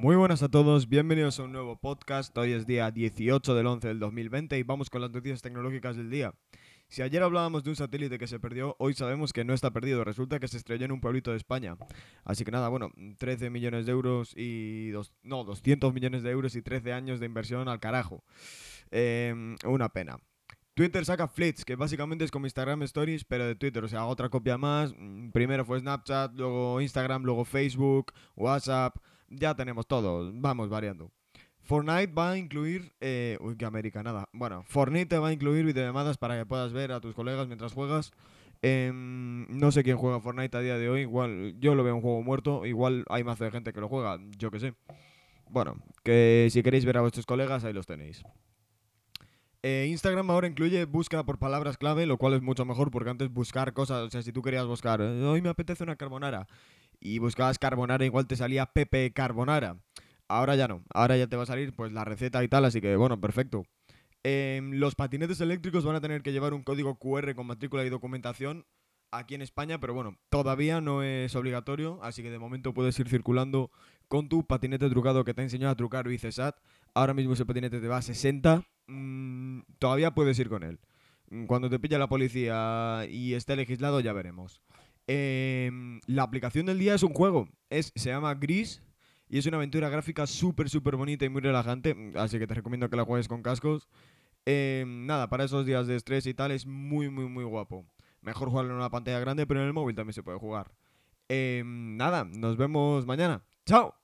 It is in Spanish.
Muy buenas a todos, bienvenidos a un nuevo podcast. Hoy es día 18 del 11 del 2020 y vamos con las noticias tecnológicas del día. Si ayer hablábamos de un satélite que se perdió, hoy sabemos que no está perdido. Resulta que se estrelló en un pueblito de España. Así que nada, bueno, 13 millones de euros y... Dos, no, 200 millones de euros y 13 años de inversión al carajo. Em, una pena. Twitter saca Flits, que básicamente es como Instagram Stories, pero de Twitter. O sea, otra copia más. Mm, Primero fue Snapchat, luego Instagram, luego Facebook, WhatsApp. Ya tenemos todo. Vamos variando. Fortnite va a incluir. Eh, uy, que América, nada. Bueno, Fortnite va a incluir videollamadas para que puedas ver a tus colegas mientras juegas. Em, no sé quién juega Fortnite a día de hoy. Igual yo lo veo un juego muerto. Igual hay más de gente que lo juega. Yo que sé. Bueno, que si queréis ver a vuestros colegas, ahí los tenéis. Eh, Instagram ahora incluye búsqueda por palabras clave, lo cual es mucho mejor porque antes buscar cosas, o sea, si tú querías buscar, hoy me apetece una carbonara y buscabas carbonara, igual te salía Pepe Carbonara. Ahora ya no, ahora ya te va a salir pues la receta y tal, así que bueno, perfecto. Em, los patinetes eléctricos van a tener que llevar un código QR con matrícula y documentación aquí en España, pero bueno, todavía no es obligatorio, así que de momento puedes ir circulando con tu patinete trucado que te ha enseñado a trucar Vicesat. Ahora mismo ese patinete te va a 60 mm, todavía puedes ir con él. Mm, Cuando te pilla la policía y esté legislado, ya veremos. Em, la aplicación del día es un juego. Es, se llama Gris y es una aventura gráfica súper, súper bonita y muy relajante. mm, Así que te recomiendo que la juegues con cascos. Em, nada, para esos días de estrés y tal, es muy, muy, muy guapo. Mejor jugarlo en una pantalla grande, pero en el móvil también se puede jugar. Em, nada, nos vemos mañana. ¡Chao!